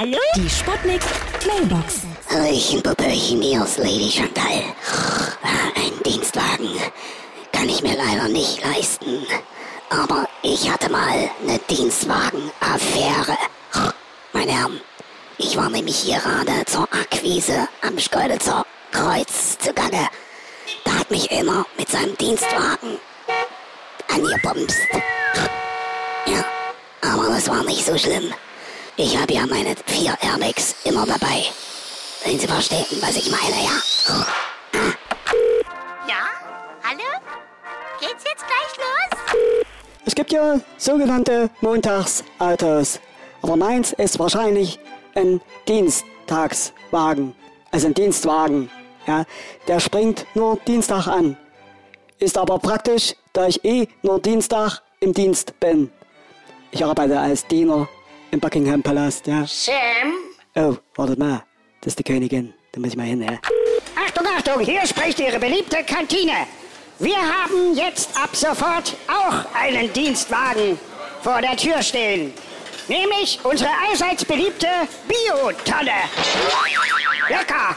Hallo? Die Sputnik Mailbox. Hallöchen, Popöchen, hier ist Lady Chantal. Ein Dienstwagen kann ich mir leider nicht leisten. Aber ich hatte mal eine Dienstwagen-Affäre. Meine Herren, ich war nämlich gerade zur Akquise am Schkeuditzer Kreuz zugange. Da hat mich einer mit seinem Dienstwagen angebomst. Ja, aber das war nicht so schlimm. Ich habe ja meine vier Airbags immer dabei. Wenn Sie verstehen, was ich meine, ja? Ja? Hallo? Geht's jetzt gleich los? Es gibt ja sogenannte Montagsautos. Aber meins ist wahrscheinlich ein Dienstagswagen. Also ein Dienstwagen. Ja, der springt nur Dienstag an. Ist aber praktisch, da ich eh nur Dienstag im Dienst bin. Ich arbeite als Diener im Buckingham Palast, ja. Sam? Oh, wartet mal. Das ist die Königin. Da muss ich mal hin, ja. Achtung, Achtung, hier spricht Ihre beliebte Kantine. Wir haben jetzt ab sofort auch einen Dienstwagen vor der Tür stehen. Nämlich unsere allseits beliebte Bio-Tonne. Lecker,